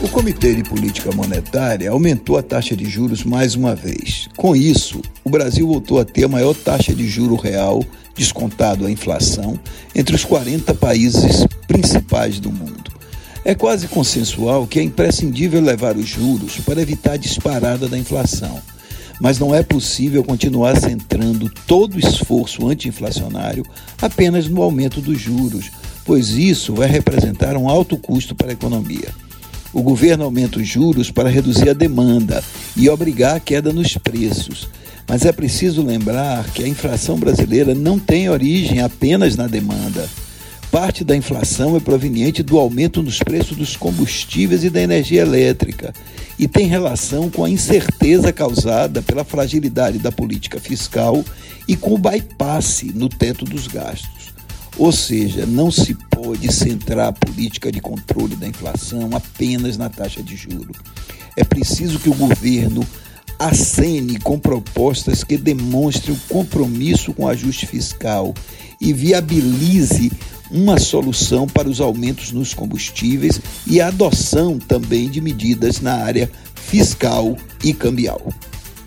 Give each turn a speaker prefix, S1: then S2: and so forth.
S1: O Comitê de Política Monetária aumentou a taxa de juros mais uma vez. Com isso, o Brasil voltou a ter a maior taxa de juro real, descontado a inflação, entre os 40 países principais do mundo. É quase consensual que é imprescindível levar os juros para evitar a disparada da inflação. Mas não é possível continuar centrando todo o esforço anti-inflacionário apenas no aumento dos juros, pois isso vai representar um alto custo para a economia. O governo aumenta os juros para reduzir a demanda e obrigar a queda nos preços. Mas é preciso lembrar que a inflação brasileira não tem origem apenas na demanda. Parte da inflação é proveniente do aumento nos preços dos combustíveis e da energia elétrica e tem relação com a incerteza causada pela fragilidade da política fiscal e com o bypass no teto dos gastos. Ou seja, não se pode centrar a política de controle da inflação apenas na taxa de juro. É preciso que o governo acene com propostas que demonstrem o compromisso com o ajuste fiscal e viabilize uma solução para os aumentos nos combustíveis e a adoção também de medidas na área fiscal e cambial.